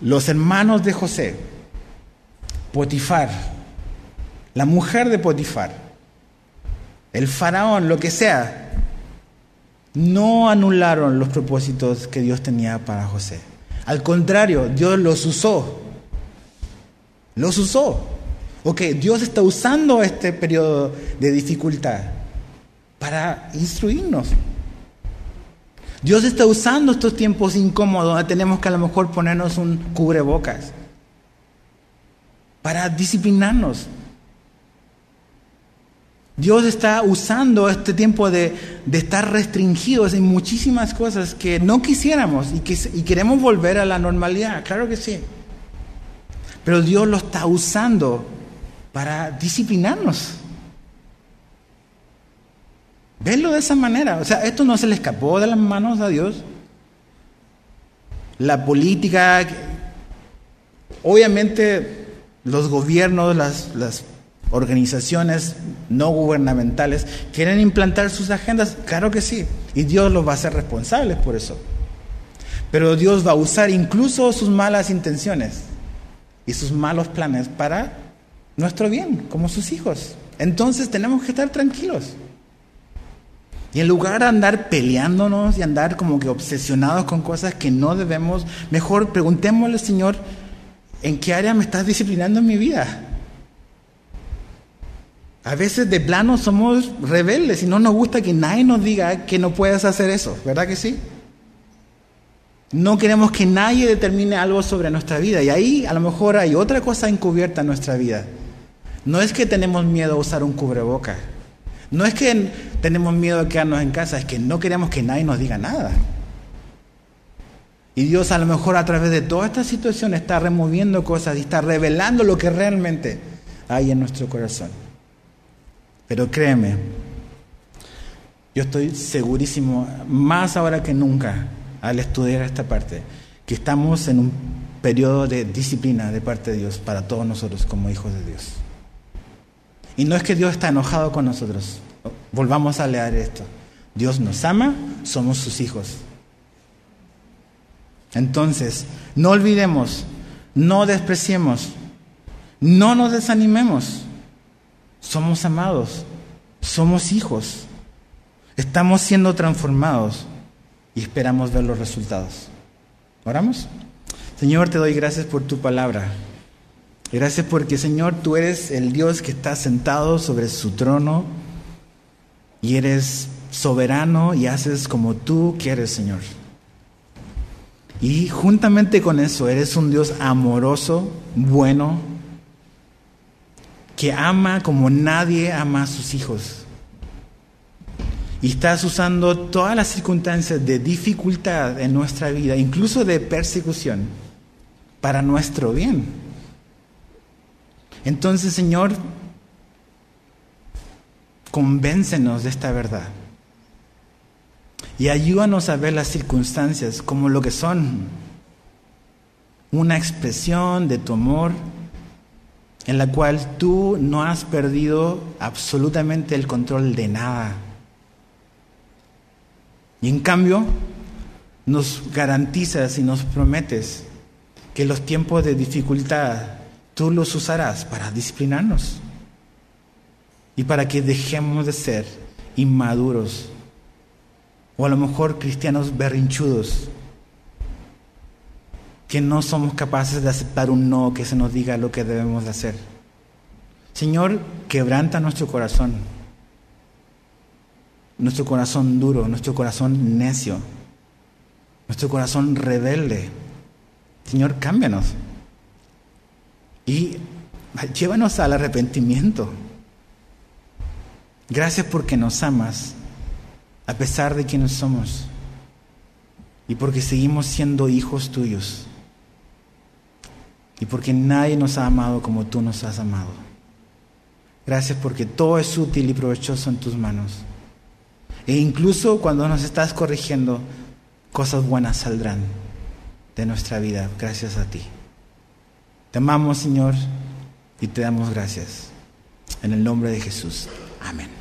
Los hermanos de José Potifar, la mujer de Potifar, el faraón, lo que sea, no anularon los propósitos que Dios tenía para José. Al contrario, Dios los usó. Los usó. Ok, Dios está usando este periodo de dificultad para instruirnos. Dios está usando estos tiempos incómodos tenemos que a lo mejor ponernos un cubrebocas para disciplinarnos. Dios está usando este tiempo de, estar restringidos en muchísimas cosas que no quisiéramos y, que, y queremos volver a la normalidad, claro que sí. Pero Dios lo está usando para disciplinarnos. Verlo de esa manera. O sea, esto no se le escapó de las manos a Dios. La política, obviamente los gobiernos, las, organizaciones no gubernamentales quieren implantar sus agendas, claro que sí, y Dios los va a hacer responsables por eso. Pero Dios va a usar incluso sus malas intenciones y sus malos planes para nuestro bien, como sus hijos. Entonces tenemos que estar tranquilos. Y en lugar de andar peleándonos y andar como que obsesionados con cosas que no debemos, mejor preguntémosle, Señor, ¿en qué área me estás disciplinando en mi vida? A veces de plano somos rebeldes y no nos gusta que nadie nos diga que no puedes hacer eso, ¿verdad que sí? No queremos que nadie determine algo sobre nuestra vida y ahí a lo mejor hay otra cosa encubierta en nuestra vida. No es que tenemos miedo a usar un cubreboca, no es que tenemos miedo a quedarnos en casa, es que no queremos que nadie nos diga nada. Y Dios a lo mejor a través de toda esta situación está removiendo cosas y está revelando lo que realmente hay en nuestro corazón. Pero créeme, yo estoy segurísimo, más ahora que nunca, al estudiar esta parte, que estamos en un periodo de disciplina de parte de Dios para todos nosotros como hijos de Dios. Y no es que Dios está enojado con nosotros. Volvamos a leer esto. Dios nos ama, somos sus hijos. Entonces, no olvidemos, no despreciemos, no nos desanimemos. Somos amados, somos hijos, estamos siendo transformados y esperamos ver los resultados. ¿Oramos? Señor, te doy gracias por tu palabra. Gracias porque, Señor, tú eres el Dios que está sentado sobre su trono y eres soberano y haces como tú quieres, Señor. Y juntamente con eso, eres un Dios amoroso, bueno, que ama como nadie ama a sus hijos. Y estás usando todas las circunstancias de dificultad en nuestra vida, incluso de persecución, para nuestro bien. Entonces, Señor, convéncenos de esta verdad. Y ayúdanos a ver las circunstancias como lo que son. Una expresión de tu amor en la cual tú no has perdido absolutamente el control de nada. Y en cambio, nos garantizas y nos prometes que los tiempos de dificultad tú los usarás para disciplinarnos y para que dejemos de ser inmaduros o a lo mejor cristianos berrinchudos que no somos capaces de aceptar un no que se nos diga lo que debemos de hacer. Señor, quebranta nuestro corazón, nuestro corazón duro, nuestro corazón necio, nuestro corazón rebelde. Señor, cámbianos y llévanos al arrepentimiento. Gracias porque nos amas, a pesar de quienes somos, y porque seguimos siendo hijos tuyos y porque nadie nos ha amado como tú nos has amado. Gracias porque todo es útil y provechoso en tus manos. E incluso cuando nos estás corrigiendo, cosas buenas saldrán de nuestra vida gracias a ti. Te amamos, Señor, y te damos gracias. En el nombre de Jesús. Amén.